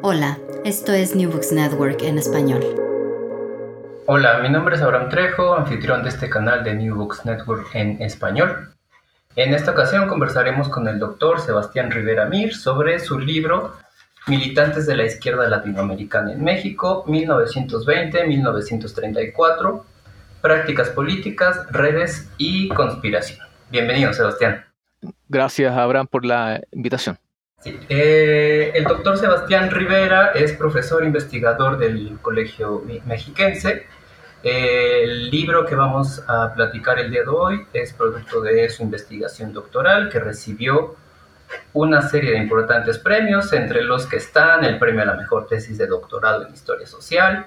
Hola, esto es New Books Network en español. Hola, mi nombre es Abraham Trejo, anfitrión de este canal de New Books Network en español. En esta ocasión conversaremos con el doctor Sebastián Rivera Mir sobre su libro Militantes de la Izquierda Latinoamericana en México, 1920-1934, Prácticas Políticas, Redes y Conspiración. Bienvenido, Sebastián. Gracias, Abraham, por la invitación. Eh, el doctor Sebastián Rivera es profesor investigador del Colegio Mexiquense. El libro que vamos a platicar el día de hoy es producto de su investigación doctoral que recibió una serie de importantes premios, entre los que están el premio a la mejor tesis de doctorado en Historia Social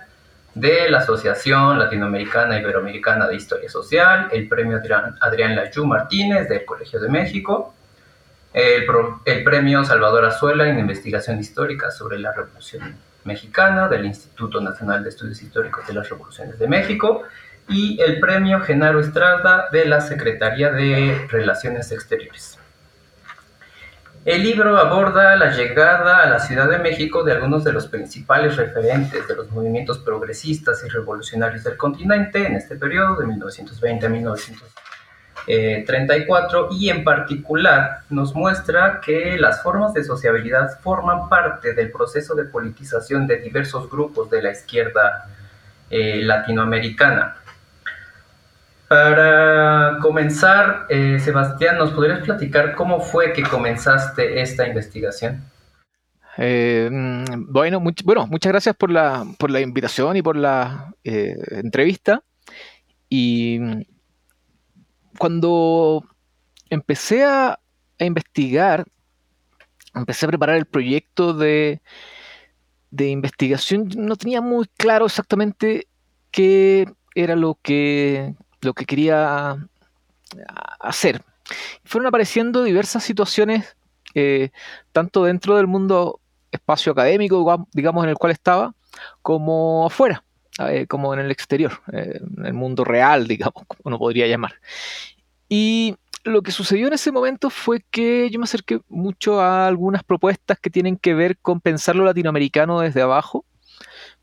de la Asociación Latinoamericana Iberoamericana de Historia Social, el premio Adrián, Adrián Layú Martínez del Colegio de México, el, premio Salvador Azuela en investigación histórica sobre la Revolución Mexicana del Instituto Nacional de Estudios Históricos de las Revoluciones de México y el premio Genaro Estrada de la Secretaría de Relaciones Exteriores. El libro aborda la llegada a la Ciudad de México de algunos de los principales referentes de los movimientos progresistas y revolucionarios del continente en este periodo de 1920 a 1930 34 eh, y en particular nos muestra que las formas de sociabilidad forman parte del proceso de politización de diversos grupos de la izquierda eh, latinoamericana. Para comenzar, eh, Sebastián, ¿nos podrías platicar cómo fue que comenzaste esta investigación? Mm, bueno, bueno, muchas gracias por la, por la invitación y por la entrevista. Y cuando empecé a, investigar, empecé a preparar el proyecto de, investigación, no tenía muy claro exactamente qué era lo que, lo que quería hacer. Fueron apareciendo diversas situaciones, eh, tanto dentro del mundo espacio académico, digamos, en el cual estaba, como afuera. Eh, como en el exterior, eh, en el mundo real, digamos, como uno podría llamar. Y lo que sucedió en ese momento fue que yo me acerqué mucho a algunas propuestas que tienen que ver con pensar lo latinoamericano desde abajo,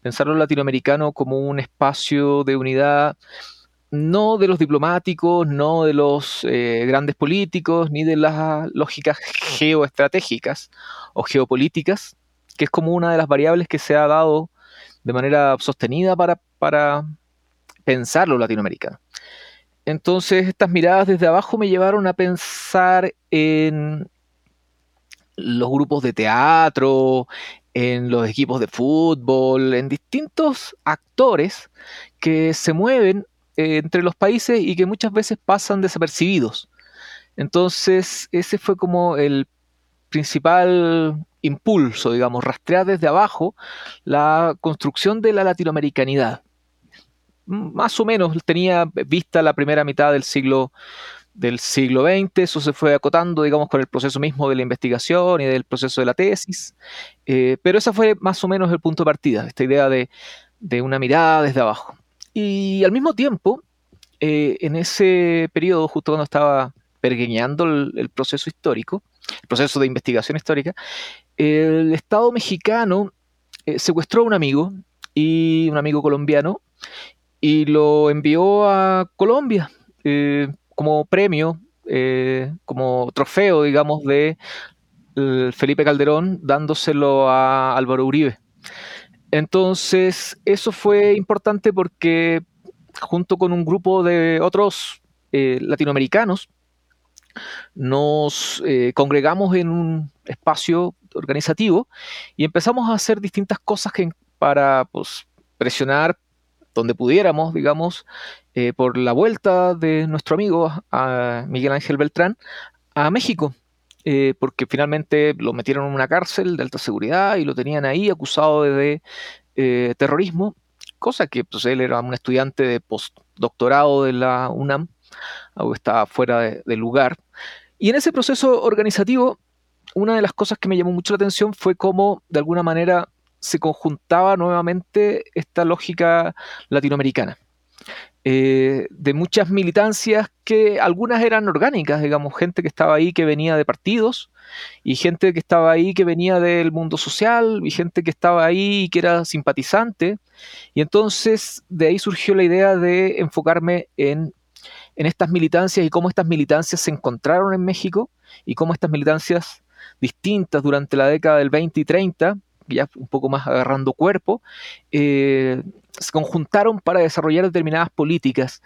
pensar lo latinoamericano como un espacio de unidad no de los diplomáticos, no de los eh, grandes políticos, ni de las lógicas geoestratégicas o geopolíticas, que es como una de las variables que se ha dado de manera sostenida para, para latinoamericano. Entonces estas miradas desde abajo me llevaron a pensar en los grupos de teatro, en los equipos de fútbol, en distintos actores que se mueven eh, entre los países y que muchas veces pasan desapercibidos. Entonces ese fue como el principal impulso, digamos, rastrear desde abajo la construcción de la latinoamericanidad. Más o menos tenía vista la primera mitad del siglo del siglo XX, eso se fue acotando, digamos, con el proceso mismo de la investigación y del proceso de la tesis, eh, pero ese fue más o menos el punto de partida, esta idea de, una mirada desde abajo. Y al mismo tiempo, eh, en ese periodo, justo cuando estaba pergueñando el proceso histórico, el proceso de investigación histórica, el Estado mexicano eh, secuestró a un amigo, y un amigo colombiano, y lo envió a Colombia eh, como premio, eh, como trofeo, digamos, de Felipe Calderón, dándoselo a Álvaro Uribe. Entonces, eso fue importante porque junto con un grupo de otros latinoamericanos, nos eh, congregamos en un espacio organizativo y empezamos a hacer distintas cosas para pues, presionar donde pudiéramos, digamos, eh, por la vuelta de nuestro amigo Miguel Ángel Beltrán a México, eh, porque finalmente lo metieron en una cárcel de alta seguridad y lo tenían ahí acusado de, terrorismo, cosa que pues, él era un estudiante de postdoctorado de la UNAM algo estaba fuera de, lugar. Y en ese proceso organizativo, una de las cosas que me llamó mucho la atención fue cómo, de alguna manera, se conjuntaba nuevamente esta lógica latinoamericana. eh, de muchas militancias que algunas eran orgánicas, digamos, gente que estaba ahí que venía de partidos y gente que estaba ahí que venía del mundo social y gente que estaba ahí que era simpatizante. Y entonces de ahí surgió la idea de enfocarme en, en estas militancias y cómo estas militancias se encontraron en México y cómo estas militancias distintas durante la década del 20 y 30 ya un poco más agarrando cuerpo, eh, se conjuntaron para desarrollar determinadas políticas.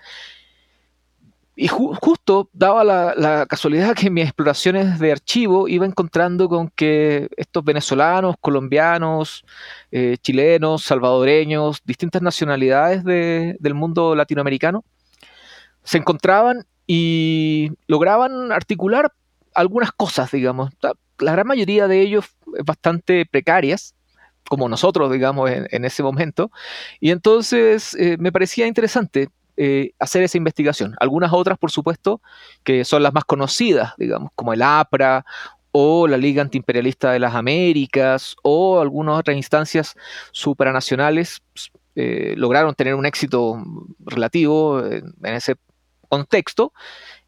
Y justo daba la, casualidad que en mis exploraciones de archivo iba encontrando con que estos venezolanos, colombianos, eh, chilenos, salvadoreños, distintas nacionalidades del mundo latinoamericano, se encontraban y lograban articular algunas cosas, digamos. La gran mayoría de ellos bastante precarias, como nosotros, digamos, en, ese momento. Y entonces eh, me parecía interesante eh, hacer esa investigación. Algunas otras, por supuesto, que son las más conocidas, digamos, como el APRA o la Liga Antiimperialista de las Américas o algunas otras instancias supranacionales eh, lograron tener un éxito relativo en, ese contexto.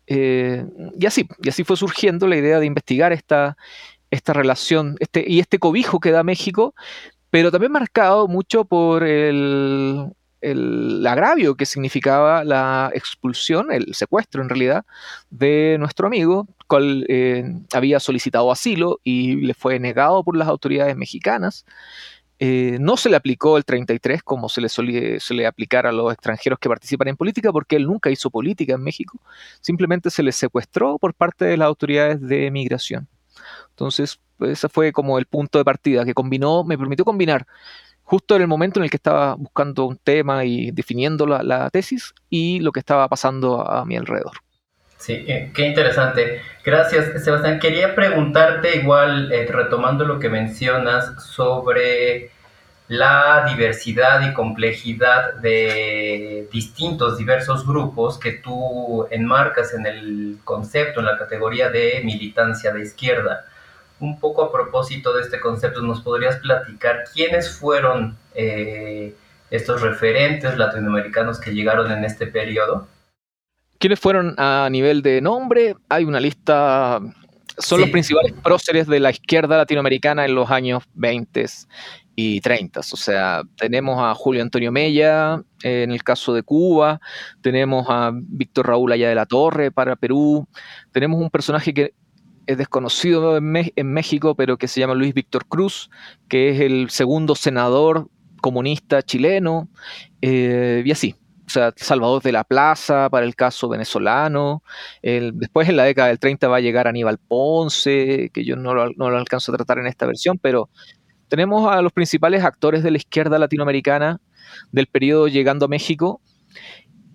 y así, y así fue surgiendo la idea de investigar esta, esta relación este, y este cobijo que da México, pero también marcado mucho por el, agravio que significaba la expulsión, el secuestro en realidad, de nuestro amigo, cual eh, había solicitado asilo y le fue negado por las autoridades mexicanas. Eh, no se le aplicó el 33 como se le suele, aplicar a los extranjeros que participan en política, porque él nunca hizo política en México, simplemente se le secuestró por parte de las autoridades de migración. Entonces, pues, ese fue como el punto de partida que combinó, me permitió combinar justo en el momento en el que estaba buscando un tema y definiendo la, tesis y lo que estaba pasando a, mi alrededor. Sí, eh, qué interesante. Gracias, Sebastián. Quería preguntarte igual, eh, retomando lo que mencionas sobre la diversidad y complejidad de distintos, diversos grupos que tú enmarcas en el concepto, en la categoría de militancia de izquierda un poco a propósito de este concepto, ¿nos podrías platicar quiénes fueron eh, estos referentes latinoamericanos que llegaron en este periodo? ¿Quiénes fueron a nivel de nombre? Hay una lista, son los principales próceres de la izquierda latinoamericana en los años 20 y 30. O sea, tenemos a Julio Antonio Mella en el caso de Cuba, tenemos a Víctor Raúl Allá de la Torre para Perú, tenemos un personaje que es desconocido en, México, pero que se llama Luis Víctor Cruz, que es el segundo senador comunista chileno, eh, y así. O sea, Salvador de la Plaza para el caso venezolano. después en la década del 30 va a llegar Aníbal Ponce, que yo no no lo alcanzo a tratar en esta versión, pero tenemos a los principales actores de la izquierda latinoamericana del periodo llegando a México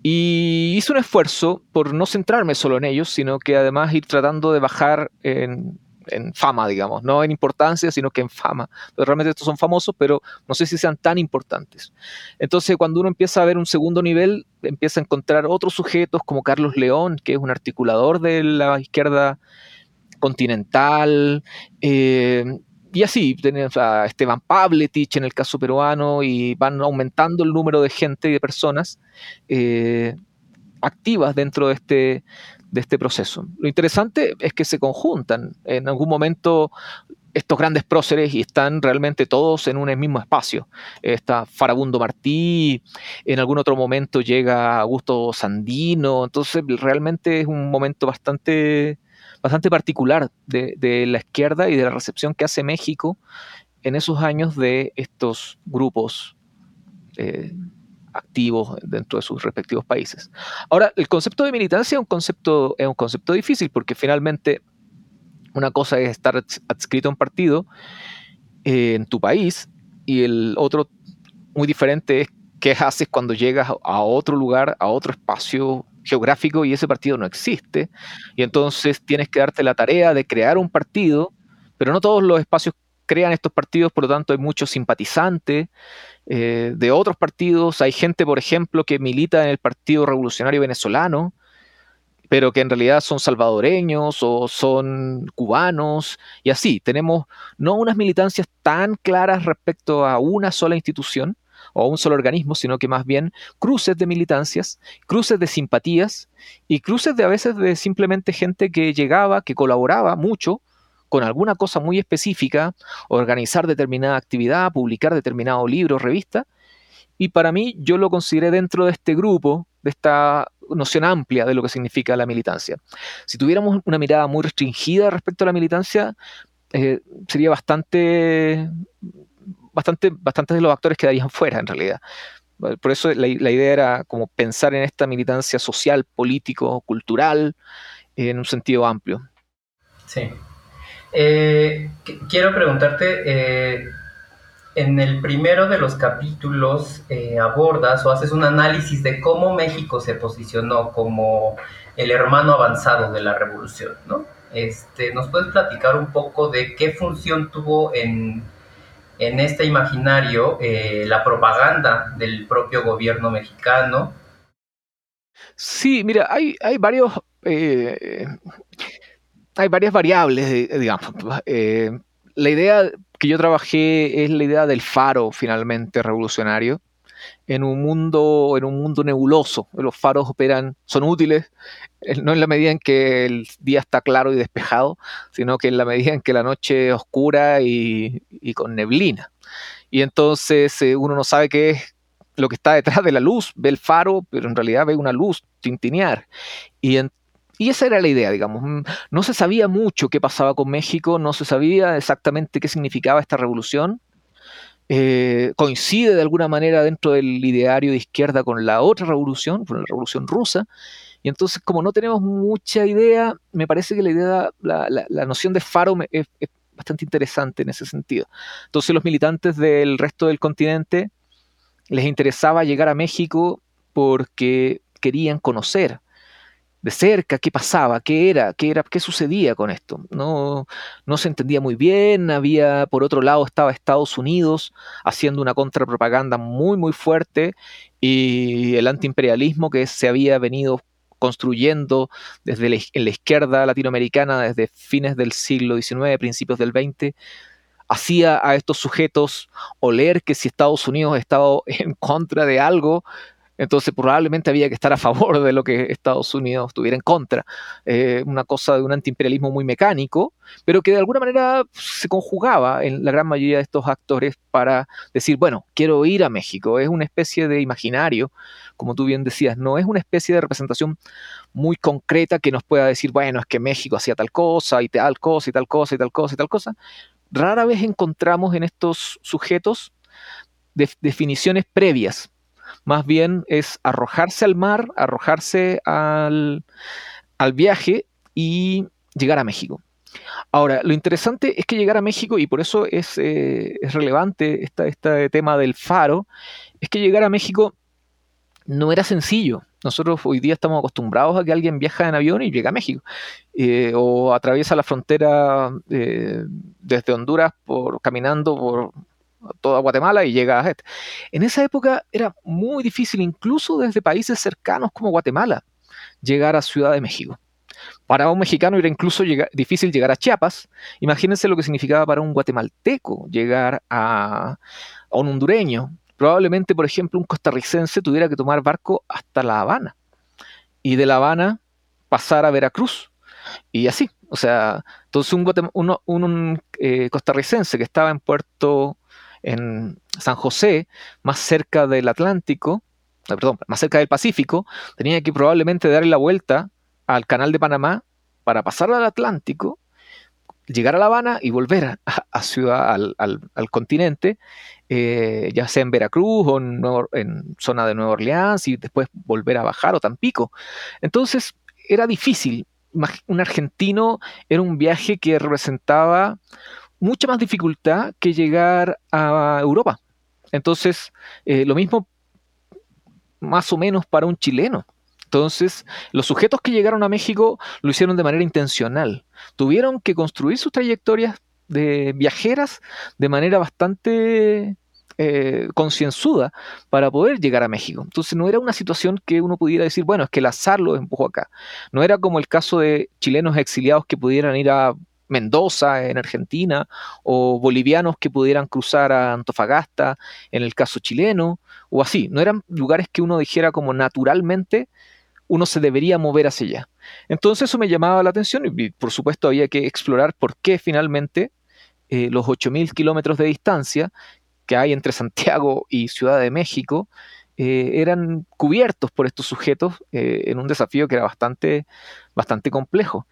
y hice un esfuerzo por no centrarme solo en ellos, sino que además ir tratando de bajar en, fama, digamos, no en importancia, sino que en fama. realmente estos son famosos, pero no sé si sean tan importantes. Entonces, cuando uno empieza a ver un segundo nivel, empieza a encontrar otros sujetos como Carlos León, que es un articulador de la izquierda continental, eh, y así, tenemos a Esteban Pavletich en el caso peruano y van aumentando el número de gente y de personas eh, activas dentro de este, de este proceso. Lo interesante es que se conjuntan. En algún momento estos grandes próceres y están realmente todos en un mismo espacio. Está Farabundo Martí, en algún otro momento llega Augusto Sandino, entonces realmente es un momento bastante bastante particular de, la izquierda y de la recepción que hace México en esos años de estos grupos eh, activos dentro de sus respectivos países. Ahora, el concepto de militancia es un concepto, es un concepto difícil porque finalmente una cosa es estar adscrito a un partido eh, en tu país y el otro muy diferente es qué haces cuando llegas a otro lugar, a otro espacio geográfico y ese partido no existe. Y entonces tienes que darte la tarea de crear un partido, pero no todos los espacios crean estos partidos, por lo tanto hay muchos simpatizantes eh, de otros partidos. Hay gente, por ejemplo, que milita en el Partido Revolucionario Venezolano, pero que en realidad son salvadoreños o son cubanos, y así. Tenemos no unas militancias tan claras respecto a una sola institución, o un solo organismo, sino que más bien cruces de militancias, cruces de simpatías y cruces de a veces de simplemente gente que llegaba, que colaboraba mucho con alguna cosa muy específica, organizar determinada actividad, publicar determinado libro, revista, y para mí yo lo consideré dentro de este grupo, de esta noción amplia de lo que significa la militancia. Si tuviéramos una mirada muy restringida respecto a la militancia, eh, sería bastante, bastante, bastante de los actores quedarían fuera en realidad. Por eso la, idea era como pensar en esta militancia social, político, cultural, en un sentido amplio. Sí. Eh, quiero preguntarte, eh, en el primero de los capítulos abordas o haces un análisis de cómo México se posicionó como el hermano avanzado de la revolución, ¿no? Este, ¿Nos puedes platicar un poco de qué función tuvo en, este imaginario eh, la propaganda del propio gobierno mexicano? Sí, mira, hay, hay varios... Eh, hay varias variables, digamos. Eh, la idea que yo trabajé es la idea del faro finalmente revolucionario en un mundo, en un mundo nebuloso. Los faros operan, son útiles, eh, no en la medida en que el día está claro y despejado, sino que en la medida en que la noche es oscura y, con neblina. Y entonces eh, uno no sabe qué es lo que está detrás de la luz, ve el faro, pero en realidad ve una luz tintinear. Y, y esa era la idea, digamos. Mm, no se sabía mucho qué pasaba con México, no se sabía exactamente qué significaba esta revolución, eh, coincide de alguna manera dentro del ideario de izquierda con la otra revolución, con la revolución rusa, y entonces como no tenemos mucha idea, me parece que la idea, la, noción de faro es, bastante interesante en ese sentido. Entonces los militantes del resto del continente les interesaba llegar a México porque querían conocer de cerca qué pasaba, qué era, qué era, qué sucedía con esto. No, no se entendía muy bien. Había, por otro lado, estaba Estados Unidos haciendo una contrapropaganda muy, muy fuerte y el antiimperialismo que se había venido construyendo desde la, en la izquierda latinoamericana desde fines del siglo XIX, principios del XX, hacía a estos sujetos oler que si Estados Unidos estaba en contra de algo, entonces probablemente había que estar a favor de lo que Estados Unidos estuviera en contra. Eh, una cosa de un antiimperialismo muy mecánico, pero que de alguna manera se conjugaba en la gran mayoría de estos actores para decir, bueno, quiero ir a México. Es una especie de imaginario, como tú bien decías, no es una especie de representación muy concreta que nos pueda decir, bueno, es que México hacía tal cosa y tal cosa y tal cosa y tal cosa y tal cosa. Rara vez encontramos en estos sujetos definiciones previas más bien es arrojarse al mar, arrojarse al, viaje y llegar a México. Ahora, lo interesante es que llegar a México, y por eso es, eh, relevante este tema del faro, es que llegar a México no era sencillo. Nosotros hoy día estamos acostumbrados a que alguien viaja en avión y llega a México, eh, o atraviesa la frontera eh, desde Honduras por caminando por toda Guatemala y llega a este. En esa época era muy difícil, incluso desde países cercanos como Guatemala, llegar a Ciudad de México. Para un mexicano era incluso difícil llegar a Chiapas. Imagínense lo que significaba para un guatemalteco llegar a, un hondureño. Probablemente, por ejemplo, un costarricense tuviera que tomar barco hasta La Habana y de La Habana pasar a Veracruz y así. O sea, entonces un, un, eh, costarricense que estaba en Puerto en San José, más cerca del Atlántico, perdón, más cerca del Pacífico, tenía que probablemente darle la vuelta al canal de Panamá para pasar al Atlántico, llegar a La Habana y volver a, ciudad, al, continente, eh, ya sea en Veracruz o en, en, zona de Nueva Orleans y después volver a bajar o Tampico. Entonces era difícil. Un argentino era un viaje que representaba mucha más dificultad que llegar a Europa. Entonces, eh, lo mismo más o menos para un chileno. Entonces, los sujetos que llegaron a México lo hicieron de manera intencional. Tuvieron que construir sus trayectorias de viajeras de manera bastante eh, concienzuda para poder llegar a México. Entonces no era una situación que uno pudiera decir, bueno, es que el azar lo empujó acá. No era como el caso de chilenos exiliados que pudieran ir a Mendoza en Argentina, o bolivianos que pudieran cruzar a Antofagasta en el caso chileno, o así. No eran lugares que uno dijera como naturalmente uno se debería mover hacia allá. Entonces eso me llamaba la atención y por supuesto había que explorar por qué finalmente eh, los 8.000 kilómetros de distancia que hay entre Santiago y Ciudad de México eh, eran cubiertos por estos sujetos eh, en un desafío que era bastante, bastante complejo,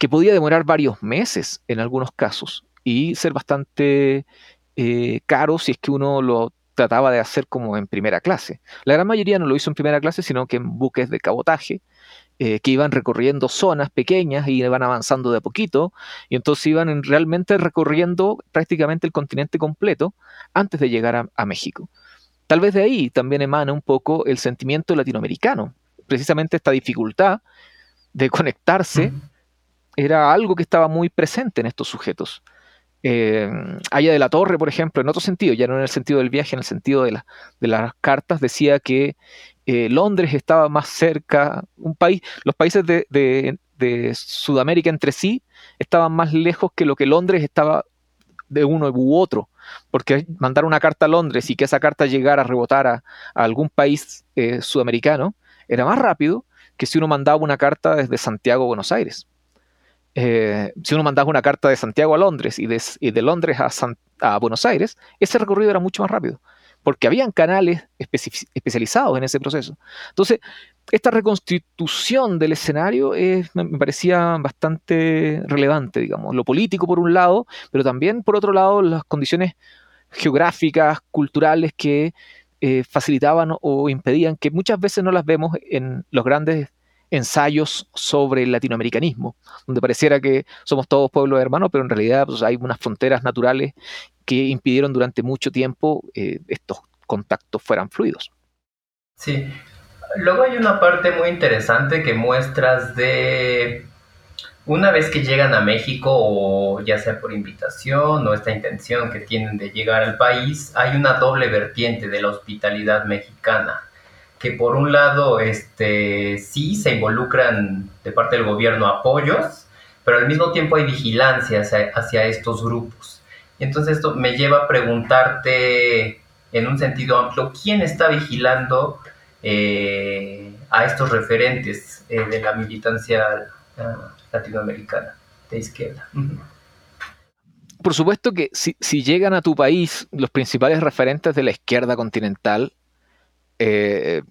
que podía demorar varios meses en algunos casos y ser bastante caro si es que uno lo trataba de hacer como en primera clase. La gran mayoría no lo hizo en primera clase, sino que en buques de cabotaje, eh, que iban recorriendo zonas pequeñas y iban avanzando de a poquito, y entonces iban realmente recorriendo prácticamente el continente completo antes de llegar a, México. Tal vez de ahí también emana un poco el sentimiento latinoamericano. Precisamente esta dificultad de conectarse era algo que estaba muy presente en estos sujetos eh, Aya de la Torre, por ejemplo, en otro sentido, ya no en el sentido del viaje, en el sentido de, las cartas, decía que eh, Londres estaba más cerca, un país, los países de, de, Sudamérica entre sí estaban más lejos que lo que Londres estaba de uno u otro, porque mandar una carta a Londres y que esa carta llegara a rebotar a, algún país eh, sudamericano era más rápido que si uno mandaba una carta desde Santiago a Buenos Aires. Eh, si uno mandaba una carta de Santiago a Londres y de, Londres a, Buenos Aires, ese recorrido era mucho más rápido, porque habían canales especializados en ese proceso. Entonces, esta reconstitución del escenario me, parecía bastante relevante, digamos, lo político por un lado, pero también por otro lado las condiciones geográficas, culturales que eh, facilitaban o impedían, que muchas veces no las vemos en los grandes ensayos sobre el latinoamericanismo, donde pareciera que somos todos pueblos hermanos, pero en realidad pues, hay unas fronteras naturales que impidieron durante mucho tiempo eh, estos contactos fueran fluidos. Sí, luego hay una parte muy interesante que muestras de una vez que llegan a México, o ya sea por invitación o esta intención que tienen de llegar al país, hay una doble vertiente de la hospitalidad mexicana que por un lado este, sí se involucran de parte del gobierno apoyos, pero al mismo tiempo hay vigilancia hacia, estos grupos. entonces esto me lleva a preguntarte en un sentido amplio, ¿quién está vigilando eh, a estos referentes eh, de la militancia ah, latinoamericana de izquierda? Por supuesto que si, si, llegan a tu país los principales referentes de la izquierda continental, eh,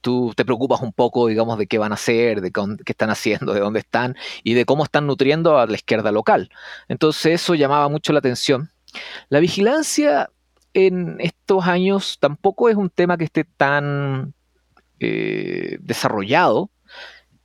tú te preocupas un poco, digamos, de qué van a hacer, de qué están haciendo, de dónde están y de cómo están nutriendo a la izquierda local. Entonces eso llamaba mucho la atención. La vigilancia en estos años tampoco es un tema que esté tan eh, desarrollado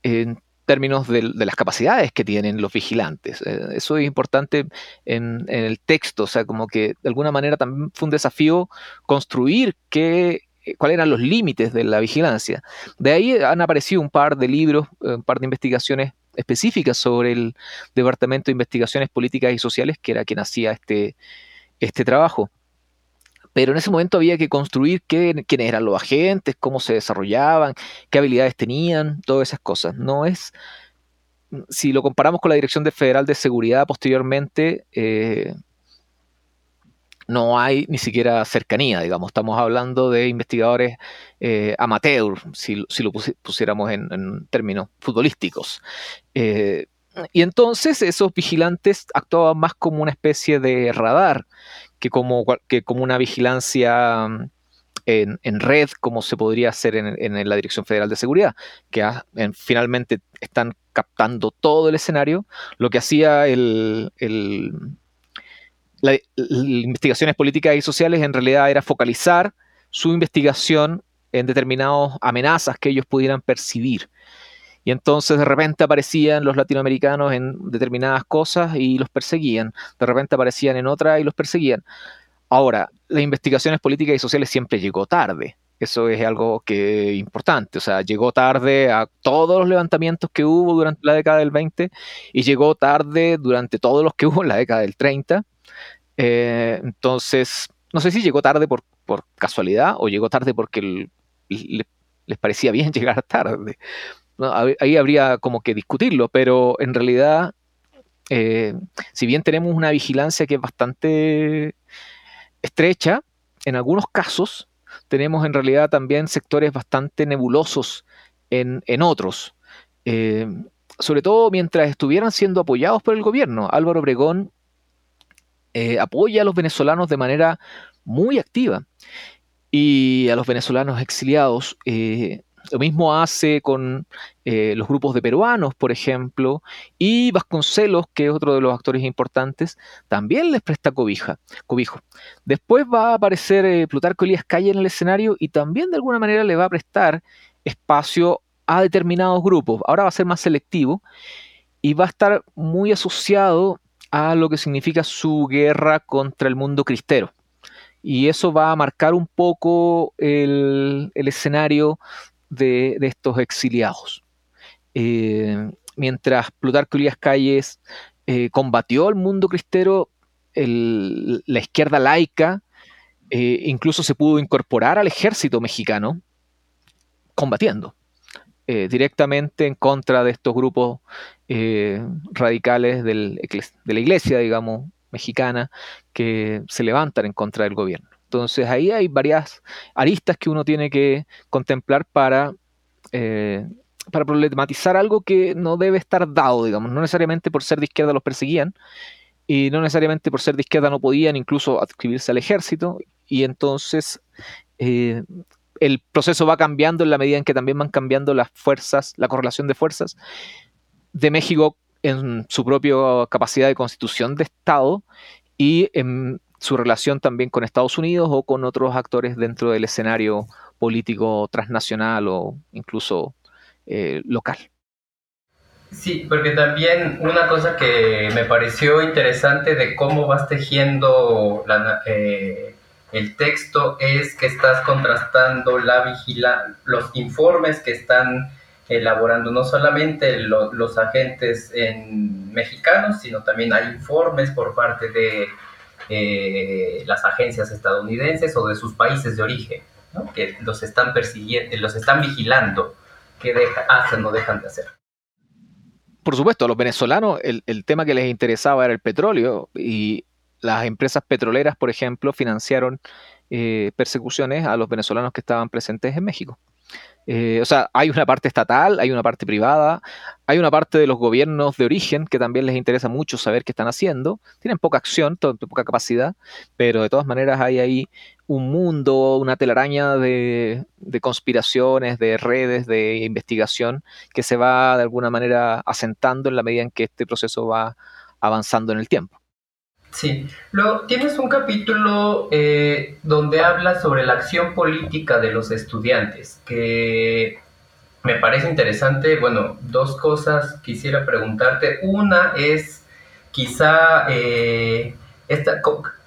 en términos de, las capacidades que tienen los vigilantes. Eh, eso es importante en, el texto, o sea, como que de alguna manera también fue un desafío construir qué cuáles eran los límites de la vigilancia. De ahí han aparecido un par de libros, eh, un par de investigaciones específicas sobre el Departamento de Investigaciones Políticas y Sociales, que era quien hacía este, este trabajo. Pero en ese momento había que construir quiénes eran los agentes, cómo se desarrollaban, qué habilidades tenían, todas esas cosas. No es, si lo comparamos con la Dirección Federal de Seguridad posteriormente, eh, no hay ni siquiera cercanía, digamos. Estamos hablando de investigadores eh, amateur, si, lo pusiéramos en, términos futbolísticos. Eh, y entonces esos vigilantes actuaban más como una especie de radar que como, que como una vigilancia mm, en, red, como se podría hacer en, la Dirección Federal de Seguridad, que finalmente están captando todo el escenario. Lo que hacía el las investigaciones políticas y sociales en realidad era focalizar su investigación en determinadas amenazas que ellos pudieran percibir. Y entonces de repente aparecían los latinoamericanos en determinadas cosas y los perseguían. De repente aparecían en otras y los perseguían. Ahora, las investigaciones políticas y sociales siempre llegó tarde. Eso es algo que importante. O sea, llegó tarde a todos los levantamientos que hubo durante la década del 20 y llegó tarde durante todos los que hubo en la década del 30 eh, entonces, no sé si llegó tarde por, casualidad o llegó tarde porque les parecía bien llegar tarde. ahí habría como que discutirlo, pero en realidad eh, si bien tenemos una vigilancia que es bastante estrecha, en algunos casos tenemos en realidad también sectores bastante nebulosos en, otros. Eh, sobre todo mientras estuvieran siendo apoyados por el gobierno. Álvaro Obregón eh, apoya a los venezolanos de manera muy activa y a los venezolanos exiliados. Eh, lo mismo hace con eh, los grupos de peruanos, por ejemplo, y Vasconcelos, que es otro de los actores importantes, también les presta cobija, cobijo. Después va a aparecer Plutarco Elías Calle en el escenario y también de alguna manera le va a prestar espacio a determinados grupos. Ahora va a ser más selectivo y va a estar muy asociado a lo que significa su guerra contra el mundo cristero. Y eso va a marcar un poco el, escenario de, estos exiliados. Eh, mientras Plutarco Elías Calles eh, combatió al mundo cristero, la izquierda laica eh, incluso se pudo incorporar al ejército mexicano combatiendo. Directamente en contra de estos grupos radicales de la iglesia, digamos, mexicana, que se levantan en contra del gobierno. Entonces ahí hay varias aristas que uno tiene que contemplar para, eh, para problematizar algo que no debe estar dado, digamos, no necesariamente por ser de izquierda los perseguían, y no necesariamente por ser de izquierda no podían incluso adscribirse al ejército, y entonces eh, el proceso va cambiando en la medida en que también van cambiando las fuerzas, la correlación de fuerzas de México en su propia capacidad de constitución de Estado y en su relación también con Estados Unidos o con otros actores dentro del escenario político transnacional o incluso eh, local. Sí, porque también una cosa que me pareció interesante de cómo vas tejiendo eh, el texto es que estás contrastando la vigila los informes que están elaborando no solamente los agentes en mexicanos, sino también hay informes por parte de eh, las agencias estadounidenses o de sus países de origen, que los están persiguiendo, los están vigilando, qué hacen o dejan de hacer. Por supuesto, a los venezolanos el, el tema que les interesaba era el petróleo y las empresas petroleras, por ejemplo, financiaron eh, persecuciones a los venezolanos que estaban presentes en México. Eh, o sea, hay una parte estatal, hay una parte privada, hay una parte de los gobiernos de origen que también les interesa mucho saber qué están haciendo. Tienen poca acción, poca capacidad, pero de todas maneras hay ahí un mundo, una telaraña de, conspiraciones, de redes, de investigación que se va de alguna manera asentando en la medida en que este proceso va avanzando en el tiempo. Sí, luego tienes un capítulo eh, donde habla sobre la acción política de los estudiantes, que me parece interesante. Bueno, dos cosas quisiera preguntarte. Una es quizá eh, esta,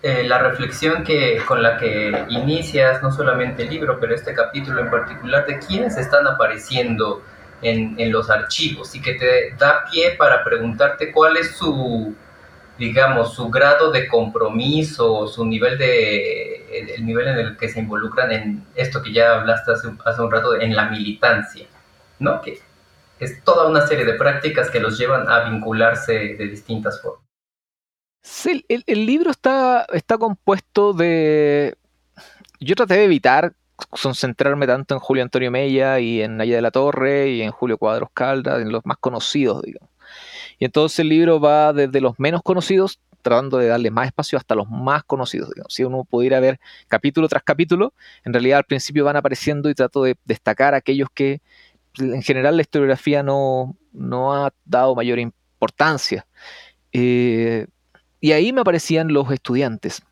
eh, la reflexión que, con la que inicias no solamente el libro, pero este capítulo en particular, de quiénes están apareciendo en, en los archivos y que te da pie para preguntarte cuál es su digamos, su grado de compromiso, su nivel de, el nivel en el que se involucran en esto que ya hablaste hace, hace un rato, en la militancia, ¿no? Que es toda una serie de prácticas que los llevan a vincularse de distintas formas. Sí, el, el libro está, está compuesto de... Yo traté de evitar concentrarme tanto en Julio Antonio Mella y en Naya de la Torre y en Julio Cuadros Caldas, en los más conocidos, digamos. Y entonces el libro va desde los menos conocidos, tratando de darle más espacio hasta los más conocidos. Si uno pudiera ver capítulo tras capítulo, en realidad al principio van apareciendo y trato de destacar aquellos que en general la historiografía no, ha dado mayor importancia. Eh, y ahí me aparecían los estudiantes.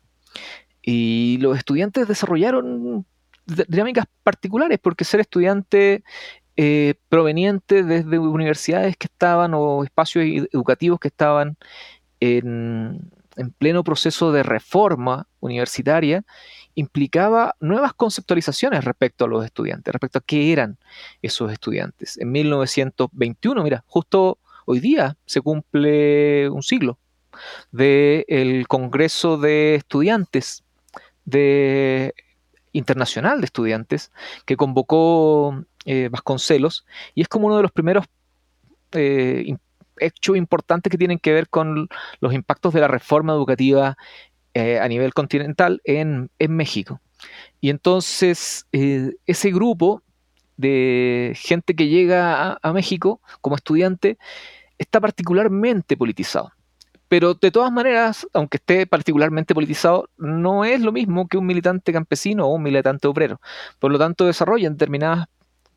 Y los estudiantes desarrollaron dinámicas particulares, porque ser estudiante eh, provenientes desde universidades que estaban o espacios educativos que estaban en, pleno proceso de reforma universitaria, implicaba nuevas conceptualizaciones respecto a los estudiantes, respecto a qué eran esos estudiantes. En 1921, mira, justo hoy día se cumple un siglo del Congreso de Estudiantes de internacional de estudiantes que convocó eh, Vasconcelos y es como uno de los primeros eh, hechos importantes que tienen que ver con los impactos de la reforma educativa a nivel continental en, México. Y entonces ese grupo de gente que llega a, México como estudiante está particularmente politizado. Pero de todas maneras, aunque esté particularmente politizado, no es lo mismo que un militante campesino o un militante obrero. Por lo tanto, desarrollan determinadas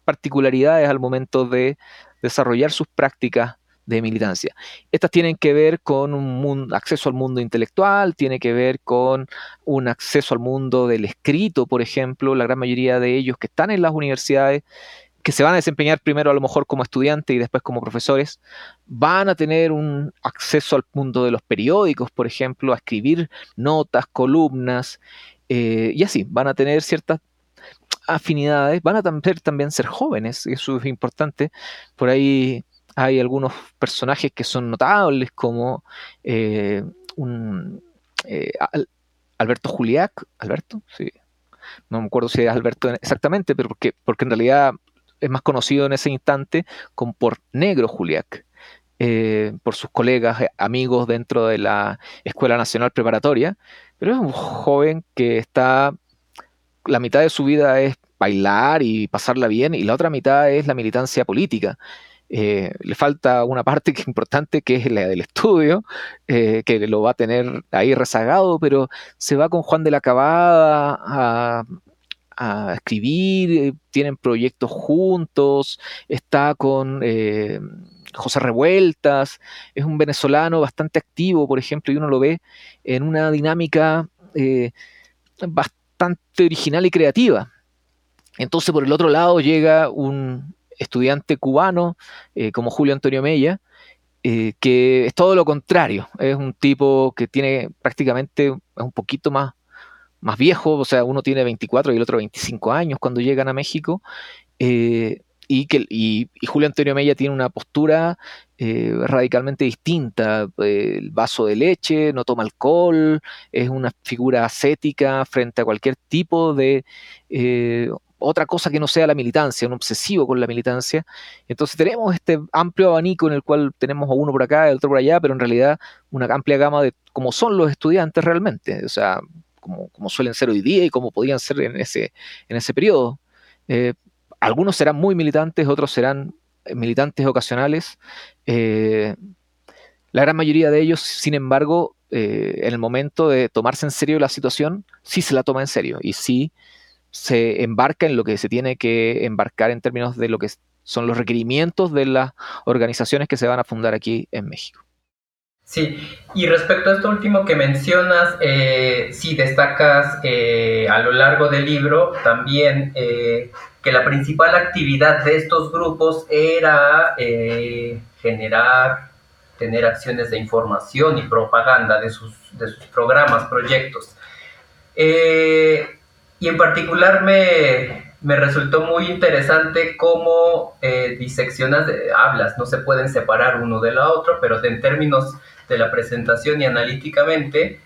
particularidades al momento de desarrollar sus prácticas de militancia. Estas tienen que ver con un acceso al mundo intelectual, tiene que ver con un acceso al mundo del escrito, por ejemplo, la gran mayoría de ellos que están en las universidades, que se van a desempeñar primero a lo mejor como estudiantes y después como profesores, van a tener un acceso al mundo de los periódicos, por ejemplo, a escribir notas, columnas, eh, y así, van a tener ciertas afinidades, van a también, también ser jóvenes, eso es importante. Por ahí hay algunos personajes que son notables, como eh, un, eh, Alberto Juliac, Alberto, sí, no me acuerdo si es Alberto exactamente, pero porque, porque en realidad es más conocido en ese instante como por Negro Juliac, eh, por sus colegas, amigos dentro de la Escuela Nacional Preparatoria, pero es un joven que está, la mitad de su vida es bailar y pasarla bien, y la otra mitad es la militancia política. Eh, le falta una parte que es importante, que es la del estudio, eh, que lo va a tener ahí rezagado, pero se va con Juan de la Cabada a, escribir, eh, tienen proyectos juntos, está con José Revueltas, es un venezolano bastante activo, por ejemplo, y uno lo ve en una dinámica bastante original y creativa. Entonces, por el otro lado llega un, estudiante cubano eh, como Julio Antonio Mella, eh, que es todo lo contrario, es un tipo que tiene prácticamente un poquito más, más viejo, o sea, uno tiene 24 y el otro 25 años cuando llegan a México, eh, y, que, y, Julio Antonio Mella tiene una postura radicalmente distinta, el vaso de leche, no toma alcohol, es una figura ascética frente a cualquier tipo de otra cosa que no sea la militancia, un obsesivo con la militancia. Entonces tenemos este amplio abanico en el cual tenemos a uno por acá y el otro por allá, pero en realidad una amplia gama de cómo son los estudiantes realmente, o sea, como, suelen ser hoy día y como podían ser en ese, en ese periodo. Eh, algunos serán muy militantes, otros serán militantes ocasionales. Eh, la gran mayoría de ellos, sin embargo, eh, en el momento de tomarse en serio la situación, sí se la toma en serio y sí se embarca en lo que se tiene que embarcar en términos de lo que son los requerimientos de las organizaciones que se van a fundar aquí en México. Sí, y respecto a esto último que mencionas, eh, sí destacas eh, a lo largo del libro también eh, que la principal actividad de estos grupos era generar, tener acciones de información y propaganda de sus, de sus programas, proyectos. Y en particular me, resultó muy interesante cómo eh, diseccionas, hablas, no se pueden separar uno de la otro, pero en términos de la presentación y analíticamente, eh,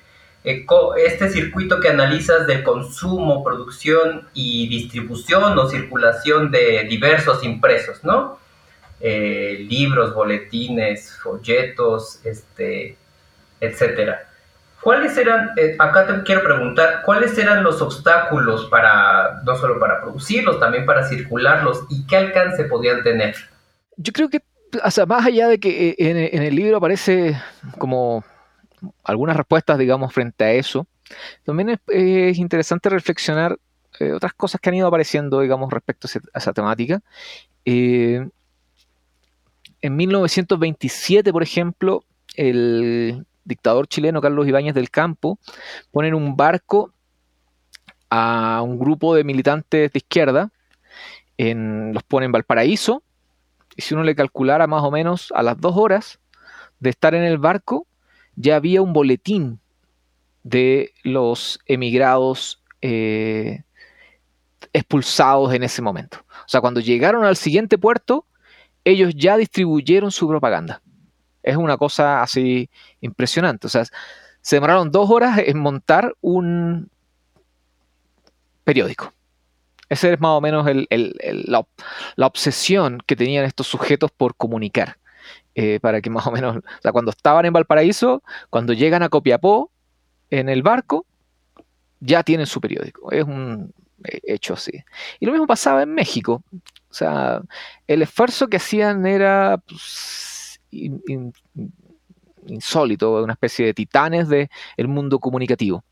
este circuito que analizas de consumo, producción y distribución o circulación de diversos impresos, ¿no? Eh, libros, boletines, folletos, este, etcétera. ¿Cuáles eran, eh, acá te quiero preguntar, cuáles eran los obstáculos para, no solo para producirlos, también para circularlos y qué alcance podían tener? Yo creo que, más allá de que eh, en, el libro aparece como algunas respuestas, digamos, frente a eso, también es, interesante reflexionar eh, otras cosas que han ido apareciendo, digamos, respecto a esa, temática. en 1927, por ejemplo, el dictador chileno Carlos Ibáñez del Campo, ponen un barco a un grupo de militantes de izquierda, en, los pone en Valparaíso, y si uno le calculara más o menos a las dos horas de estar en el barco, ya había un boletín de los emigrados eh, expulsados en ese momento. O sea, cuando llegaron al siguiente puerto, ellos ya distribuyeron su propaganda es una cosa así impresionante. O sea, se demoraron dos horas en montar un periódico. Esa es más o menos la, obsesión que tenían estos sujetos por comunicar. Eh, para que más o menos, o sea, cuando estaban en Valparaíso, cuando llegan a Copiapó en el barco, ya tienen su periódico. Es un hecho así. Y lo mismo pasaba en México. O sea, el esfuerzo que hacían era pues, insólito, una especie de titanes del mundo comunicativo.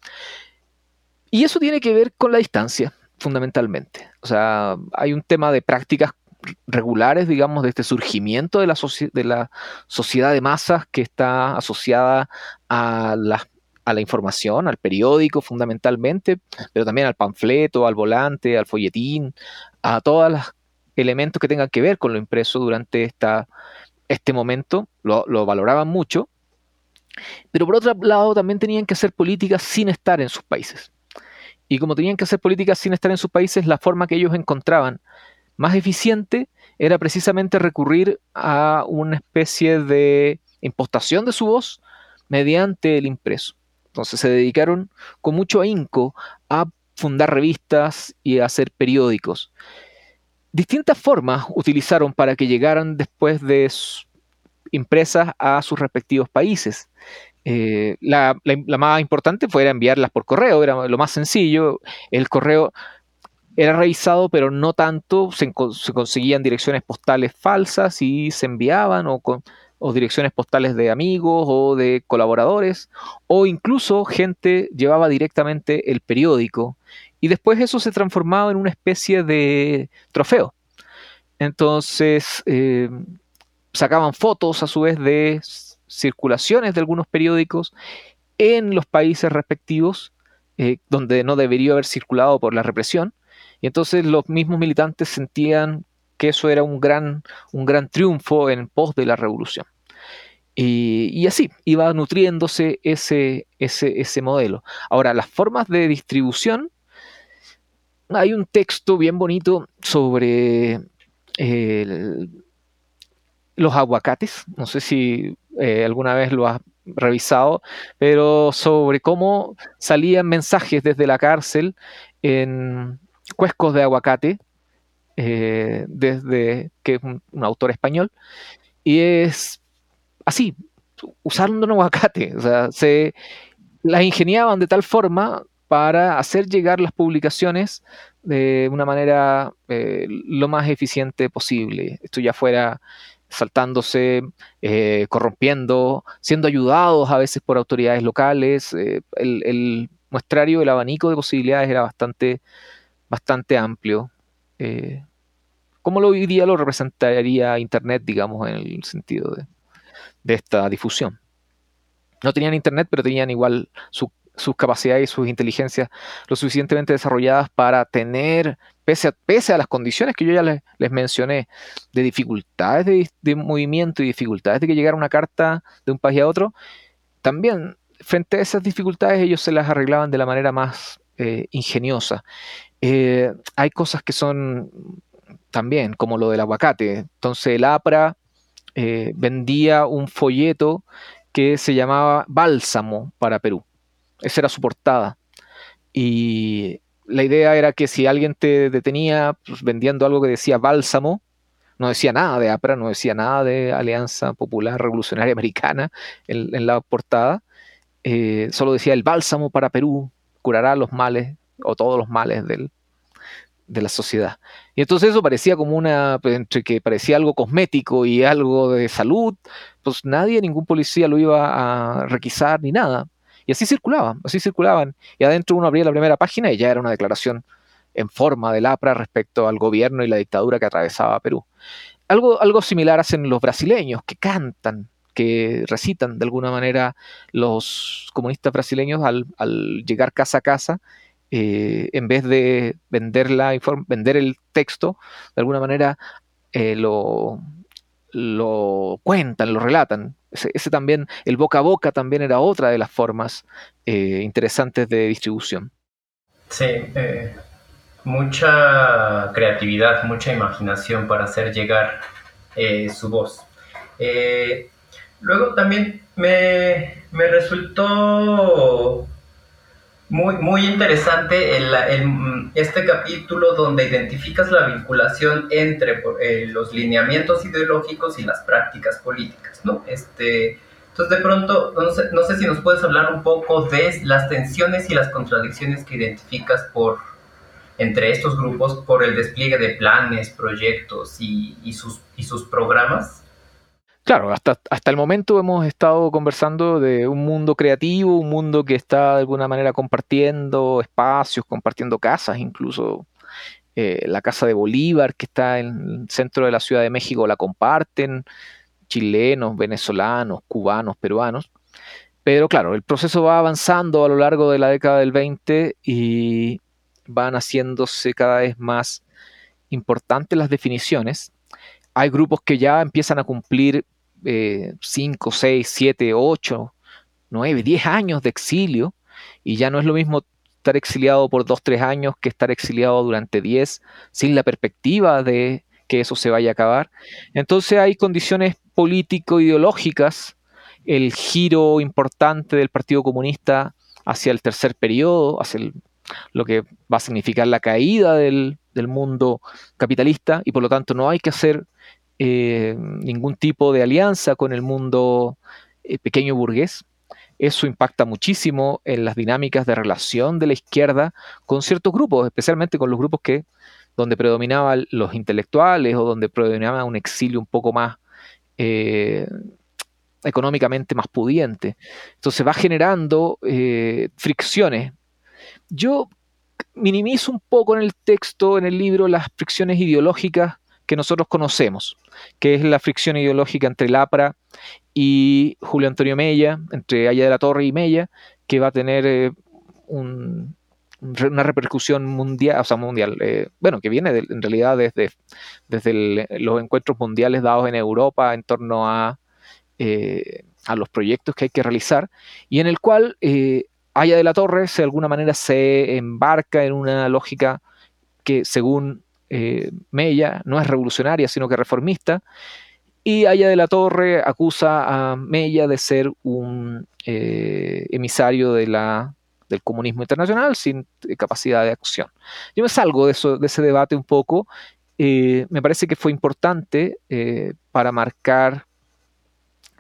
Y eso tiene que ver con la distancia, fundamentalmente. O sea, hay un tema de prácticas regulares, digamos, de este surgimiento de la, de la sociedad de masas que está asociada a la, a la información, al periódico fundamentalmente, pero también al panfleto, al volante, al folletín, a todos los elementos que tengan que ver con lo impreso durante esta, este momento, lo, lo valoraban mucho, pero por otro lado también tenían que hacer políticas sin estar en sus países. Y como tenían que hacer políticas sin estar en sus países, la forma que ellos encontraban más eficiente era precisamente recurrir a una especie de impostación de su voz mediante el impreso. Entonces se dedicaron con mucho ahínco a fundar revistas y a hacer periódicos. Distintas formas utilizaron para que llegaran después de impresas a sus respectivos países. Eh, la, más importante fue enviarlas por correo, era lo más sencillo. El correo era revisado, pero no tanto. Se, conseguían direcciones postales falsas y se enviaban, o, o, direcciones postales de amigos o de colaboradores, o incluso gente llevaba directamente el periódico. Y después eso se transformaba en una especie de trofeo. Entonces, eh, sacaban fotos a su vez de circulaciones de algunos periódicos en los países respectivos, eh, donde no debería haber circulado por la represión, y entonces los mismos militantes sentían que eso era un gran, un gran triunfo en pos de la revolución. Y, así iba nutriéndose ese, ese, ese, modelo. Ahora, las formas de distribución, hay un texto bien bonito sobre los aguacates, no sé si eh, alguna vez lo has revisado, pero sobre cómo salían mensajes desde la cárcel en, cuescos de aguacate, eh, desde que es un, autor español, y es así, usando un aguacate, o sea, se las ingeniaban de tal forma para hacer llegar las publicaciones de una manera eh, lo más eficiente posible. Esto ya fuera saltándose, eh, corrompiendo, siendo ayudados a veces por autoridades locales. el, el, muestrario, el abanico de posibilidades era bastante bastante amplio. Eh, ¿Cómo lo hoy día lo representaría Internet, digamos, en el sentido de, esta difusión? No tenían Internet, pero tenían igual sus capacidades y sus inteligencias lo suficientemente desarrolladas para tener, pese a, pese a las condiciones que yo ya les, mencioné, de dificultades de, movimiento y dificultades de que llegara una carta de un país a otro, también frente a esas dificultades ellos se las arreglaban de la manera más eh, ingeniosa. Eh, hay cosas que son también, como lo del aguacate. Entonces el APRA eh, vendía un folleto que se llamaba Bálsamo para Perú. Esa era su portada. Y la idea era que si alguien te detenía pues, vendiendo algo que decía Bálsamo, no decía nada de APRA, no decía nada de Alianza Popular Revolucionaria Americana en, la portada, eh, solo decía el bálsamo para Perú curará los males o todos los males de la sociedad. Y entonces eso parecía como una, pues, entre que parecía algo cosmético y algo de salud, pues nadie, ningún policía lo iba a requisar ni nada. Y así circulaban, así circulaban. Y adentro uno abría la primera página y ya era una declaración en forma del APRA respecto al gobierno y la dictadura que atravesaba Perú. Algo, algo similar hacen los brasileños, que cantan, que recitan de alguna manera los comunistas brasileños al, al llegar casa a casa eh, en vez de vender, vender el texto, de alguna manera eh, lo, lo cuentan, lo relatan. Ese, también, el boca a boca también era otra de las formas eh, interesantes de distribución. Sí, mucha creatividad, mucha imaginación para hacer llegar su voz. Luego también me, me resultó Muy, muy interesante el, este capítulo donde identificas la vinculación entre eh, los lineamientos ideológicos y las prácticas políticas, ¿no? Este, entonces, de pronto, no sé, no sé si nos puedes hablar un poco de las tensiones y las contradicciones que identificas por, entre estos grupos por el despliegue de planes, proyectos y, y, sus, y sus programas. Claro, hasta, hasta el momento hemos estado conversando de un mundo creativo, un mundo que está de alguna manera compartiendo espacios, compartiendo casas, incluso eh, la casa de Bolívar que está en el centro de la Ciudad de México la comparten, chilenos, venezolanos, cubanos, peruanos. Pero claro, el proceso va avanzando a lo largo de la década del 20 y van haciéndose cada vez más importantes las definiciones. Hay grupos que ya empiezan a cumplir 5, 6, 7, 8, 9, 10 años de exilio y ya no es lo mismo estar exiliado por 2, 3 años que estar exiliado durante 10 sin la perspectiva de que eso se vaya a acabar. Entonces hay condiciones político-ideológicas, el giro importante del Partido Comunista hacia el tercer periodo, hacia lo que va a significar la caída del, del mundo capitalista y por lo tanto no hay que hacer eh, ningún tipo de alianza con el mundo eh, pequeño burgués. Eso impacta muchísimo en las dinámicas de relación de la izquierda con ciertos grupos, especialmente con los grupos que donde predominaban los intelectuales o donde predominaba un exilio un poco más eh, económicamente más pudiente. Entonces va generando fricciones. Yo minimizo un poco en el texto, en el libro, las fricciones ideológicas que nosotros conocemos, que es la fricción ideológica entre Lapra y Julio Antonio Mella, entre Aya de la Torre y Mella, que va a tener eh, una repercusión mundial, o sea, mundial, eh, bueno, que viene en realidad desde, desde los encuentros mundiales dados en Europa en torno a, eh, a los proyectos que hay que realizar, y en el cual Aya de la Torre, de alguna manera, se embarca en una lógica que, según eh, Mella no es revolucionaria, sino que reformista, y Aya de la Torre acusa a Mella de ser un eh, emisario del comunismo internacional sin capacidad de acción. Yo me salgo de ese debate un poco. Eh, me parece que fue importante para marcar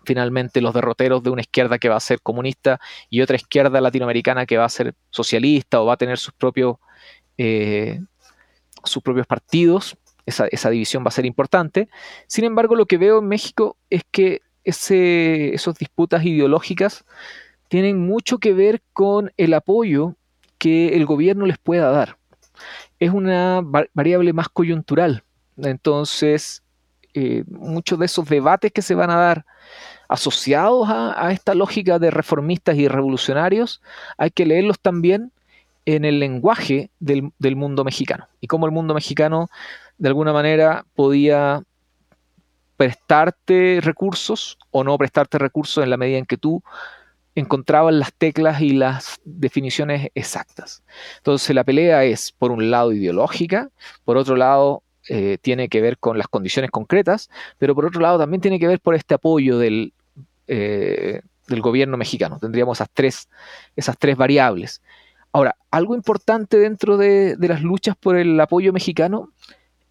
finalmente los derroteros de una izquierda que va a ser comunista y otra izquierda latinoamericana que va a ser socialista o va a tener sus propios sus propios partidos, esa, división va a ser importante. Sin embargo, lo que veo en México es que esas disputas ideológicas tienen mucho que ver con el apoyo que el gobierno les pueda dar. Es una variable más coyuntural. Entonces, eh, muchos de esos debates que se van a dar asociados a, esta lógica de reformistas y revolucionarios, hay que leerlos también en el lenguaje del, mundo mexicano y cómo el mundo mexicano de alguna manera podía prestarte recursos o no prestarte recursos en la medida en que tú encontrabas las teclas y las definiciones exactas. Entonces la pelea es, por un lado, ideológica, por otro lado, eh, tiene que ver con las condiciones concretas, pero por otro lado también tiene que ver por este apoyo del, eh, del gobierno mexicano. Tendríamos esas tres, esas tres variables. Ahora, algo importante dentro de, las luchas por el apoyo mexicano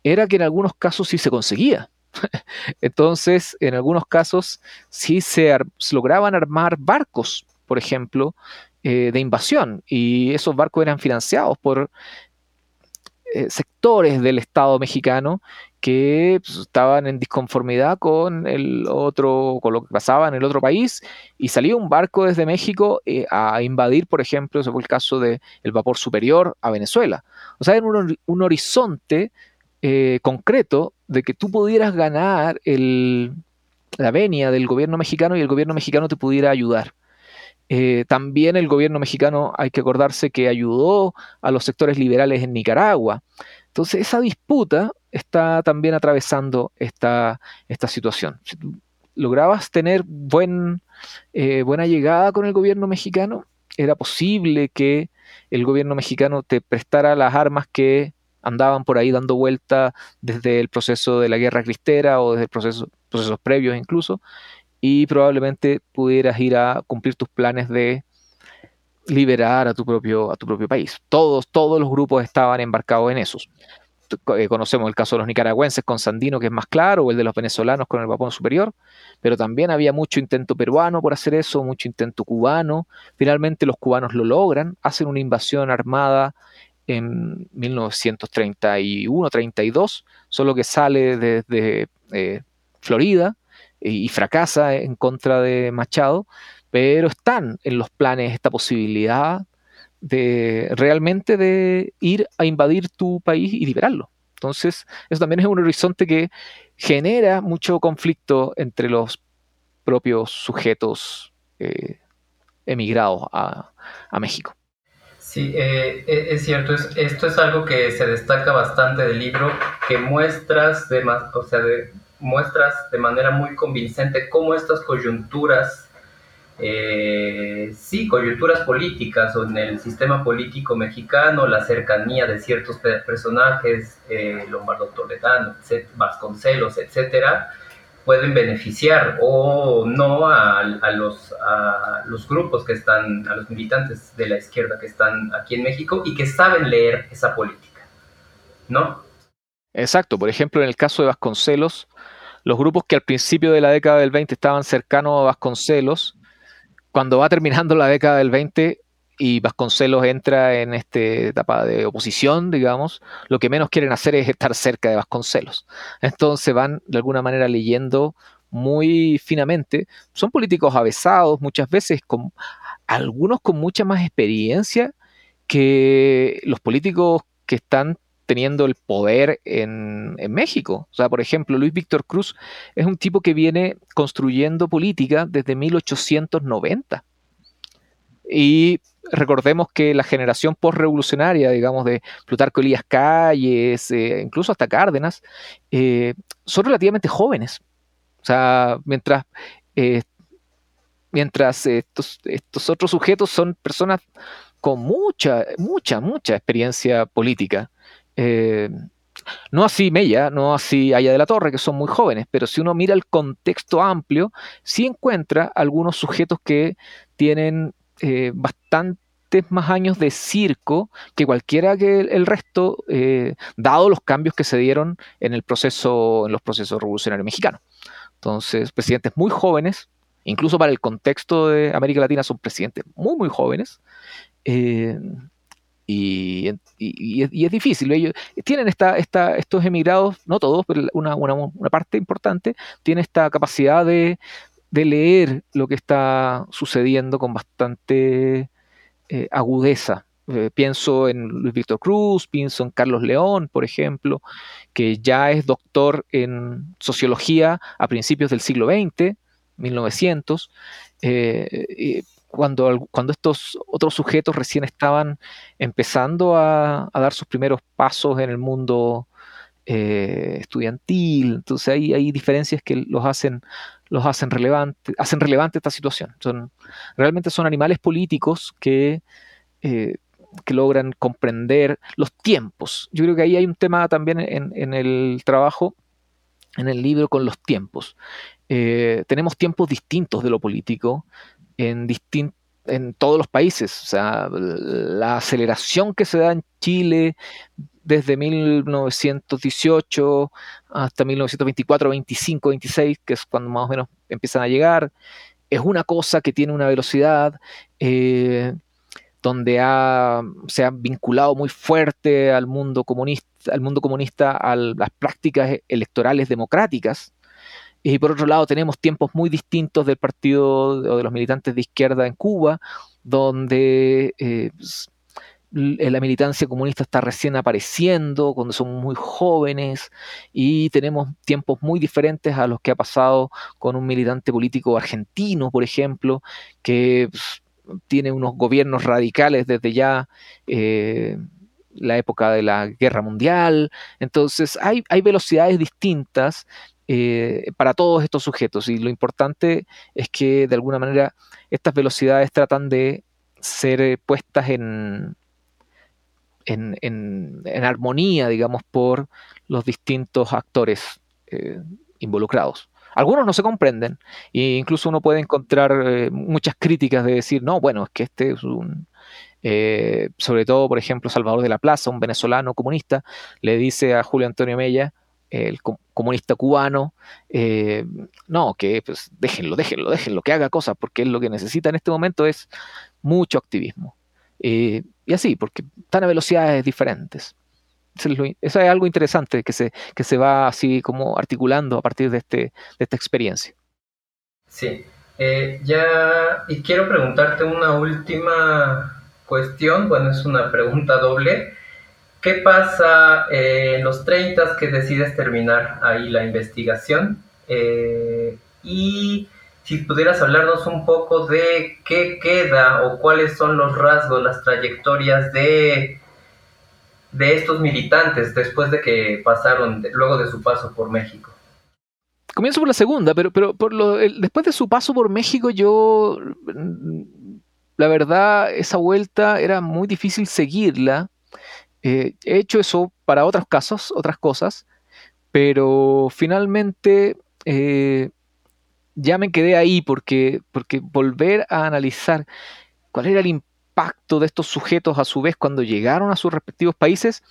era que en algunos casos sí se conseguía. Entonces, en algunos casos sí se, lograban armar barcos, por ejemplo, eh, de invasión, y esos barcos eran financiados por eh, sectores del Estado mexicano que pues, estaban en disconformidad con el otro, con lo que pasaba en el otro país, y salía un barco desde México eh, a invadir, por ejemplo, ese fue el caso del vapor superior a Venezuela. O sea, era un, horizonte eh, concreto de que tú pudieras ganar la venia del gobierno mexicano y el gobierno mexicano te pudiera ayudar. Eh, también el gobierno mexicano, hay que acordarse que ayudó a los sectores liberales en Nicaragua. Entonces, esa disputa está también atravesando esta, esta situación. Si lograbas tener buen, eh, buena llegada con el gobierno mexicano, era posible que el gobierno mexicano te prestara las armas que andaban por ahí dando vuelta desde el proceso de la guerra cristera o desde el proceso, procesos previos incluso, y probablemente pudieras ir a cumplir tus planes de liberar a tu propio, a tu propio país. Todos, todos los grupos estaban embarcados en esos. Eh, conocemos el caso de los nicaragüenses con Sandino, que es más claro, o el de los venezolanos con el Vapón Superior, pero también había mucho intento peruano por hacer eso, mucho intento cubano. Finalmente los cubanos lo logran, hacen una invasión armada en 1931-32, solo que sale desde eh, Florida y fracasa en contra de Machado, pero están en los planes esta posibilidad de realmente de ir a invadir tu país y liberarlo. Entonces, eso también es un horizonte que genera mucho conflicto entre los propios sujetos eh, emigrados a, México. Sí, eh, e, es cierto, esto es algo que se destaca bastante del libro, que muestras de, o sea, muestras de manera muy convincente cómo estas coyunturas eh, sí, coyunturas políticas o en el sistema político mexicano, la cercanía de ciertos personajes, eh, Lombardo Toledano, Vasconcelos, etcétera, pueden beneficiar o no a, los, a los grupos que están, a los militantes de la izquierda que están aquí en México y que saben leer esa política, ¿no? Exacto, por ejemplo, en el caso de Vasconcelos, los grupos que al principio de la década del 20 estaban cercanos a Vasconcelos, cuando va terminando la década del 20 y Vasconcelos entra en esta etapa de oposición, digamos, lo que menos quieren hacer es estar cerca de Vasconcelos. Entonces van de alguna manera leyendo muy finamente. Son políticos avesados, muchas veces con algunos con mucha más experiencia que los políticos que están teniendo el poder en, México. O sea, por ejemplo, Luis Víctor Cruz es un tipo que viene construyendo política desde 1890. Y recordemos que la generación postrevolucionaria, digamos, de Plutarco Elías Calles, eh, incluso hasta Cárdenas, eh, son relativamente jóvenes. O sea, mientras, eh, mientras estos, estos otros sujetos son personas con mucha, mucha, mucha experiencia política. Eh, no así Mella, no así Aya de la Torre, que son muy jóvenes, pero si uno mira el contexto amplio, sí encuentra algunos sujetos que tienen eh, bastantes más años de circo que cualquiera que el, resto, eh, dado los cambios que se dieron en el proceso, en los procesos revolucionarios mexicanos. Entonces, presidentes muy jóvenes, incluso para el contexto de América Latina, son presidentes muy, muy jóvenes. Y, es difícil. Tienen esta, esta, estos emigrados, no todos, pero una, parte importante, tiene esta capacidad de, leer lo que está sucediendo con bastante eh, agudeza. Eh, pienso en Luis Víctor Cruz, pienso en Carlos León, por ejemplo, que ya es doctor en sociología a principios del siglo XX, 1900 cuando, cuando estos otros sujetos recién estaban empezando a, dar sus primeros pasos en el mundo eh, estudiantil. Entonces hay, hay diferencias que los hacen, los hacen relevante, hacen relevante esta situación. Son, realmente son animales políticos que, eh, que logran comprender los tiempos. Yo creo que ahí hay un tema también en, el trabajo, en el libro, con los tiempos. Eh, tenemos tiempos distintos de lo político, en, en todos los países. O sea, la aceleración que se da en Chile desde 1918 hasta 1924, 25, 26, que es cuando más o menos empiezan a llegar, es una cosa que tiene una velocidad eh, donde se ha vinculado muy fuerte al mundo comunista, al mundo comunista, a las prácticas electorales democráticas, y por otro lado tenemos tiempos muy distintos del partido o de los militantes de izquierda en Cuba, donde eh, la militancia comunista está recién apareciendo, cuando son muy jóvenes, y tenemos tiempos muy diferentes a los que ha pasado con un militante político argentino, por ejemplo, que tiene unos gobiernos radicales desde ya. Eh, la época de la guerra mundial. Entonces hay, hay velocidades distintas eh, para todos estos sujetos. Y lo importante es que de alguna manera estas velocidades tratan de ser eh, puestas en, en, armonía, digamos, por los distintos actores eh, involucrados. algunos no se comprenden, e incluso uno puede encontrar muchas críticas de decir, no, bueno, es que este es un, sobre todo, por ejemplo, Salvador de la Plaza, un venezolano comunista, le dice a Julio Antonio Mella, el comunista cubano, eh, no, que pues déjenlo, déjenlo, déjenlo, que haga cosas, porque él lo que necesita en este momento es mucho activismo. y así, porque están a velocidades diferentes. Eso es, algo interesante que se, que se va así como articulando a partir de, este, de esta experiencia. Sí, eh, ya, y quiero preguntarte una última cuestión, bueno, es una pregunta doble. ¿Qué pasa eh, en los 30 que decides terminar ahí la investigación? Eh, y si pudieras hablarnos un poco de qué queda o cuáles son los rasgos, las trayectorias de de estos militantes después de que pasaron, luego de su paso por México? Comienzo por la segunda, pero, pero por lo, después de su paso por México, yo, mm, la verdad, esa vuelta era muy difícil seguirla. Eh, he hecho eso para otros casos, otras cosas, pero finalmente eh, ya me quedé ahí porque, porque volver a analizar cuál era el impacto de estos sujetos a su vez cuando llegaron a sus respectivos países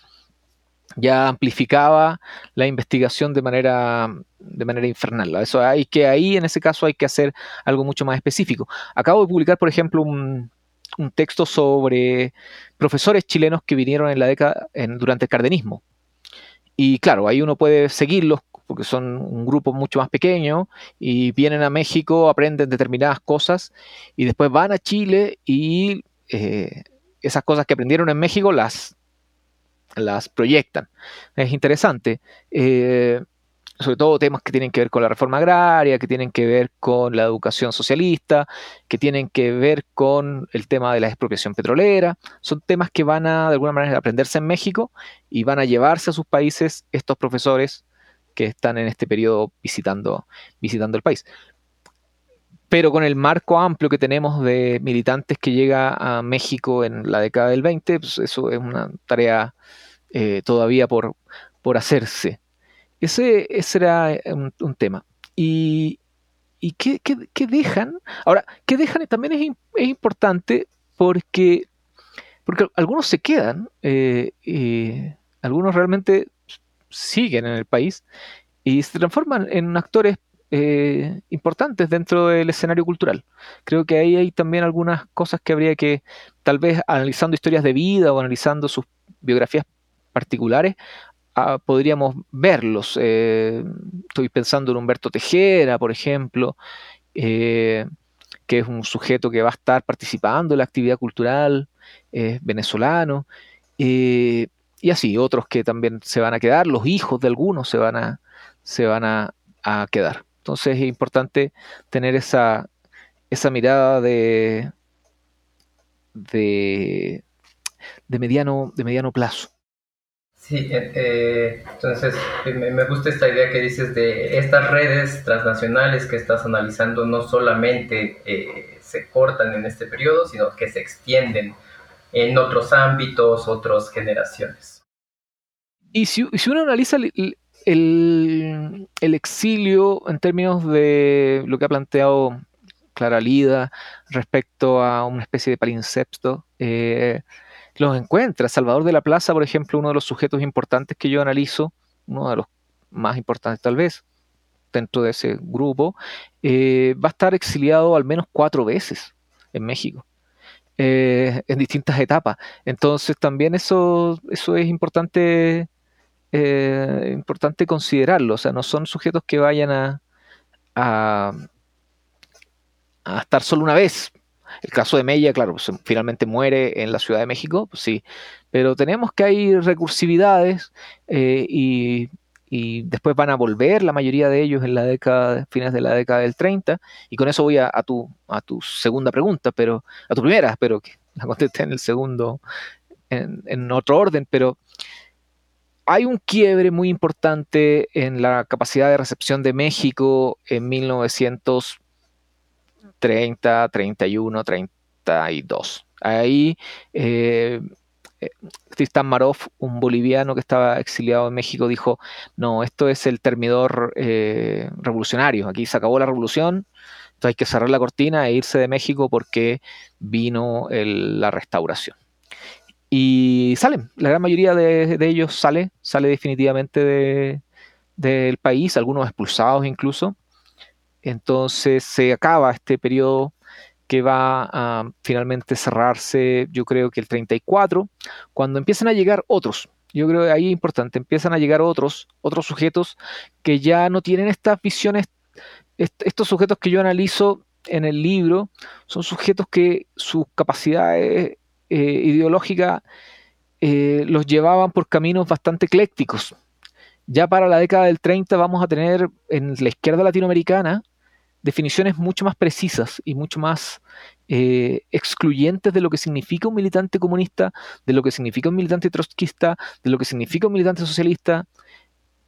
ya amplificaba la investigación de manera, de manera infernal. Eso hay que ahí, en ese caso, hay que hacer algo mucho más específico. Acabo de publicar, por ejemplo, un, texto sobre profesores chilenos que vinieron en la década durante el cardenismo. Y claro, ahí uno puede seguirlos porque son un grupo mucho más pequeño y vienen a México, aprenden determinadas cosas y después van a Chile y eh, esas cosas que aprendieron en México las, las proyectan. Es interesante. Eh, sobre todo temas que tienen que ver con la reforma agraria, que tienen que ver con la educación socialista, que tienen que ver con el tema de la expropiación petrolera. Son temas que van a, de alguna manera, aprenderse en México y van a llevarse a sus países estos profesores que están en este periodo visitando, visitando el país pero con el marco amplio que tenemos de militantes que llega a México en la década del 20, pues eso es una tarea eh, todavía por, por hacerse. Ese, ese era eh, un, tema. Y, y qué, dejan? Ahora, ¿qué dejan? También es, es importante porque, porque algunos se quedan, eh, algunos realmente siguen en el país y se transforman en actores eh, importantes dentro del escenario cultural. Creo que ahí hay también algunas cosas que habría que, tal vez analizando historias de vida o analizando sus biografías particulares, ah, podríamos verlos. Eh, estoy pensando en Humberto Tejera, por ejemplo, eh, que es un sujeto que va a estar participando en la actividad cultural venezolano. y así, otros que también se van a quedar, los hijos de algunos se van a, se van a quedar. Entonces es importante tener esa, esa mirada de, de, mediano, de mediano plazo. Sí, eh, eh, entonces me, gusta esta idea que dices de estas redes transnacionales que estás analizando no solamente eh, se cortan en este periodo, sino que se extienden en otros ámbitos, otras generaciones. Y si, uno analiza el, exilio en términos de lo que ha planteado Clara Lida respecto a una especie de palincepto, eh, los encuentra. Salvador de la Plaza, por ejemplo, uno de los sujetos importantes que yo analizo, uno de los más importantes tal vez dentro de ese grupo, eh, va a estar exiliado al menos cuatro veces en México. Eh, en distintas etapas. Entonces también eso, eso es importante eh, importante considerarlo. O sea, no son sujetos que vayan a, a, estar solo una vez. El caso de Mella, claro, pues, finalmente muere en la Ciudad de México, pues sí, pero tenemos que hay recursividades eh, y, después van a volver la mayoría de ellos en la década, fines de la década del 30, y con eso voy a, tu, a tu segunda pregunta, pero a tu primera, pero que la contesté en el segundo, en, en otro orden, pero hay un quiebre muy importante en la capacidad de recepción de México en 1930, 31, 32. Ahí eh, Tristan Marov, un boliviano que estaba exiliado en México, dijo, no, esto es el termidor eh, revolucionario, aquí se acabó la revolución, entonces hay que cerrar la cortina e irse de México porque vino la restauración. Y salen, la gran mayoría de, ellos sale, sale definitivamente del país, algunos expulsados incluso. Entonces se acaba este periodo que va a finalmente cerrarse, yo creo que el 34, cuando empiezan a llegar otros. Yo creo que ahí es importante, empiezan a llegar otros, otros sujetos que ya no tienen estas visiones, estos sujetos que yo analizo en el libro, son sujetos que sus capacidades eh, ideológicas eh, los llevaban por caminos bastante eclécticos. Ya para la década del 30 vamos a tener en la izquierda latinoamericana definiciones mucho más precisas y mucho más eh, excluyentes de lo que significa un militante comunista, de lo que significa un militante trotskista, de lo que significa un militante socialista.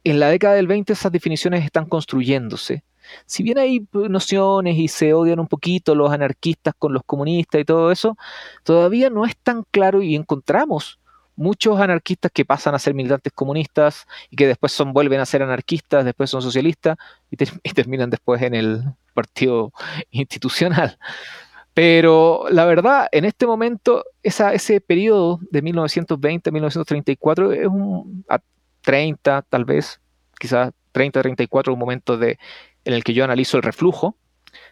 En la década del 20 esas definiciones están construyéndose. Si bien hay nociones y se odian un poquito los anarquistas con los comunistas y todo eso, todavía no es tan claro y encontramos muchos anarquistas que pasan a ser militantes comunistas y que después son, vuelven a ser anarquistas, después son socialistas y, terminan después en el partido institucional. Pero la verdad, en este momento, ese periodo de 1920 a 1934 es un a 30, tal vez, quizás 30, 34, un momento de, en el que yo analizo el reflujo,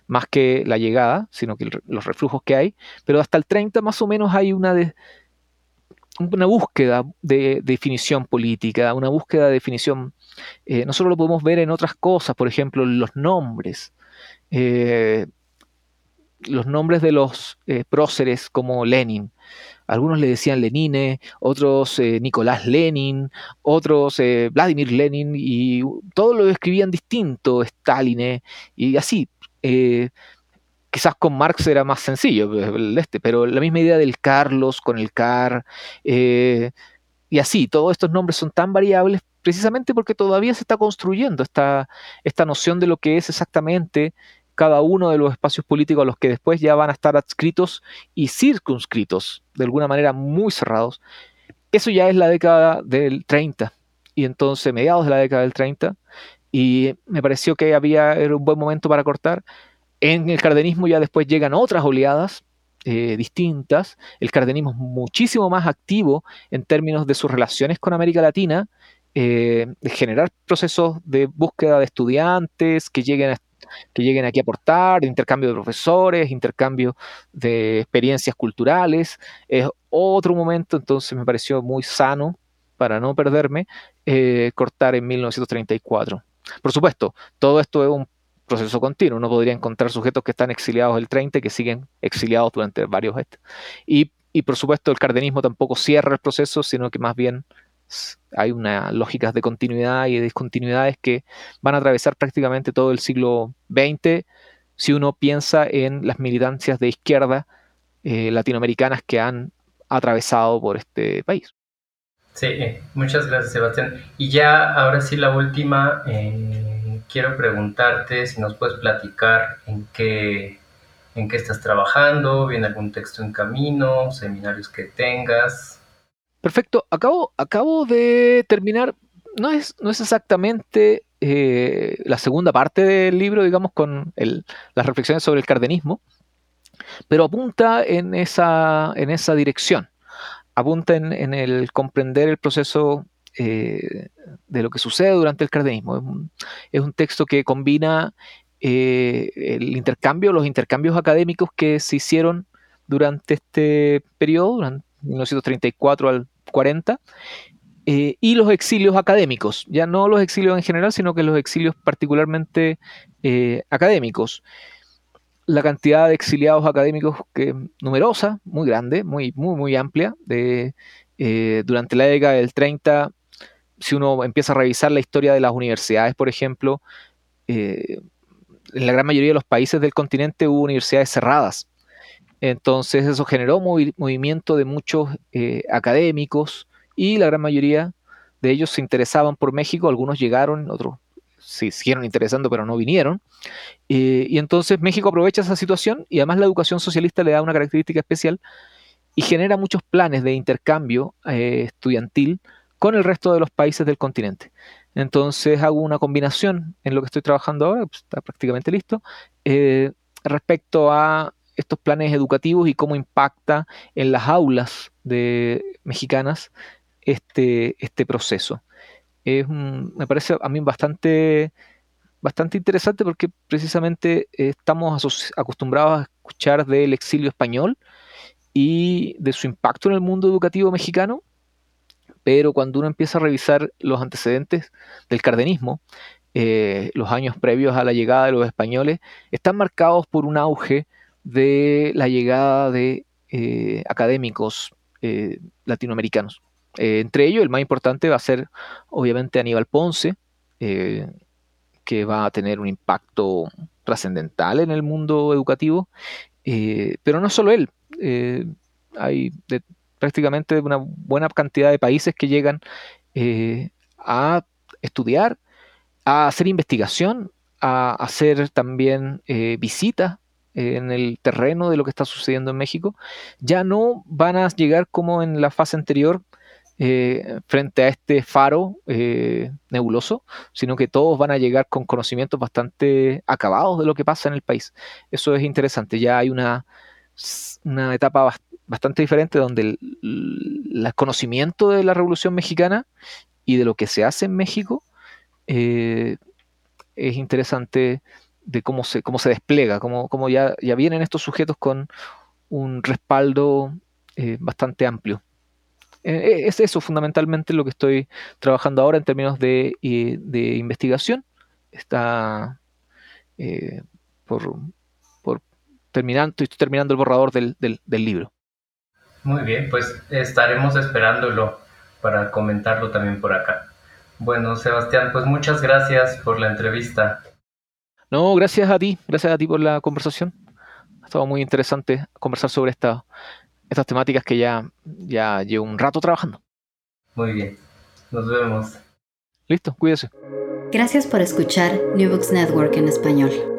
más que la llegada, sino que los reflujos que hay. Pero hasta el 30 más o menos hay una una búsqueda de definición política, una búsqueda de definición, eh, nosotros lo podemos ver en otras cosas, por ejemplo, los nombres. Eh, los nombres de los eh, próceres como Lenin. Algunos le decían Lenine, otros Nicolás Lenin, otros Vladimir Lenin, y todos lo escribían distinto, Stalin, y así quizás con Marx era más sencillo, el este, pero la misma idea del Carlos con el Car, eh, y así, todos estos nombres son tan variables precisamente porque todavía se está construyendo esta, esta noción de lo que es exactamente cada uno de los espacios políticos a los que después ya van a estar adscritos y circunscritos, de alguna manera muy cerrados. Eso ya es la década del 30, y entonces mediados de la década del 30, y me pareció que había, era un buen momento para cortar, en el cardenismo ya después llegan otras oleadas eh, distintas. El cardenismo es muchísimo más activo en términos de sus relaciones con América Latina, eh, de generar procesos de búsqueda de estudiantes que lleguen, que lleguen aquí a aportar, de intercambio de profesores, intercambio de experiencias culturales. Es otro momento, entonces me pareció muy sano, para no perderme, eh, cortar en 1934. Por supuesto, todo esto es un proceso continuo. Uno podría encontrar sujetos que están exiliados el 30 que siguen exiliados durante varios años. Y, y por supuesto el cardenismo tampoco cierra el proceso, sino que más bien hay unas lógicas de continuidad y de discontinuidades que van a atravesar prácticamente todo el siglo XX si uno piensa en las militancias de izquierda eh, latinoamericanas que han atravesado por este país. Sí, muchas gracias Sebastián. Y ya ahora sí la última, eh, quiero preguntarte si nos puedes platicar en qué, en qué estás trabajando, viene algún texto en camino, seminarios que tengas. Perfecto, acabo, acabo de terminar, no es, no es exactamente eh, la segunda parte del libro, digamos, con las reflexiones sobre el cardenismo, pero apunta en esa, en esa dirección, apunta en, en el comprender el proceso eh, de lo que sucede durante el cardenismo. Es un, texto que combina eh, el intercambio, los intercambios académicos que se hicieron durante este periodo, durante 1934 al 40, eh, y los exilios académicos, ya no los exilios en general, sino que los exilios particularmente académicos. La cantidad de exiliados académicos que numerosa, muy grande, muy, muy, muy amplia. De, durante la década del 30 si uno empieza a revisar la historia de las universidades, por ejemplo, eh, en la gran mayoría de los países del continente hubo universidades cerradas. Entonces eso generó movimiento de muchos eh, académicos y la gran mayoría de ellos se interesaban por México, algunos llegaron, otros se siguieron interesando pero no vinieron. Eh, y entonces México aprovecha esa situación y además la educación socialista le da una característica especial y genera muchos planes de intercambio estudiantil con el resto de los países del continente. Entonces hago una combinación en lo que estoy trabajando ahora, pues, está prácticamente listo, eh, respecto a estos planes educativos y cómo impacta en las aulas de mexicanas este, este proceso. Es me parece a mí bastante, bastante interesante porque precisamente estamos acostumbrados a escuchar del exilio español y de su impacto en el mundo educativo mexicano, pero cuando uno empieza a revisar los antecedentes del cardenismo, eh, los años previos a la llegada de los españoles, están marcados por un auge de la llegada de eh, académicos eh, latinoamericanos. entre ellos, el más importante va a ser obviamente Aníbal Ponce, que va a tener un impacto trascendental en el mundo educativo, pero no solo él, hay prácticamente una buena cantidad de países que llegan a estudiar a hacer investigación, a hacer también eh, visitas en el terreno de lo que está sucediendo en México, ya no van a llegar como en la fase anterior eh, frente a este faro eh, nebuloso, sino que todos van a llegar con conocimientos bastante acabados de lo que pasa en el país. Eso es interesante, ya hay una, una etapa bastante diferente donde el, conocimiento de la Revolución Mexicana y de lo que se hace en México eh, es interesante de cómo se, cómo se despliega, cómo, cómo ya, ya, vienen estos sujetos con un respaldo eh, bastante amplio. Eh, es eso fundamentalmente lo que estoy trabajando ahora en términos de, de investigación. Está por, por terminando, estoy terminando el borrador del, del, del libro. Muy bien, pues estaremos esperándolo para comentarlo también por acá. Bueno, Sebastián, pues muchas gracias por la entrevista. No, gracias a ti, gracias a ti por la conversación. Ha estado muy interesante conversar sobre esta, estas temáticas que ya, ya llevo un rato trabajando. Muy bien, nos vemos. Listo, cuídese. Gracias por escuchar New Books Network en español.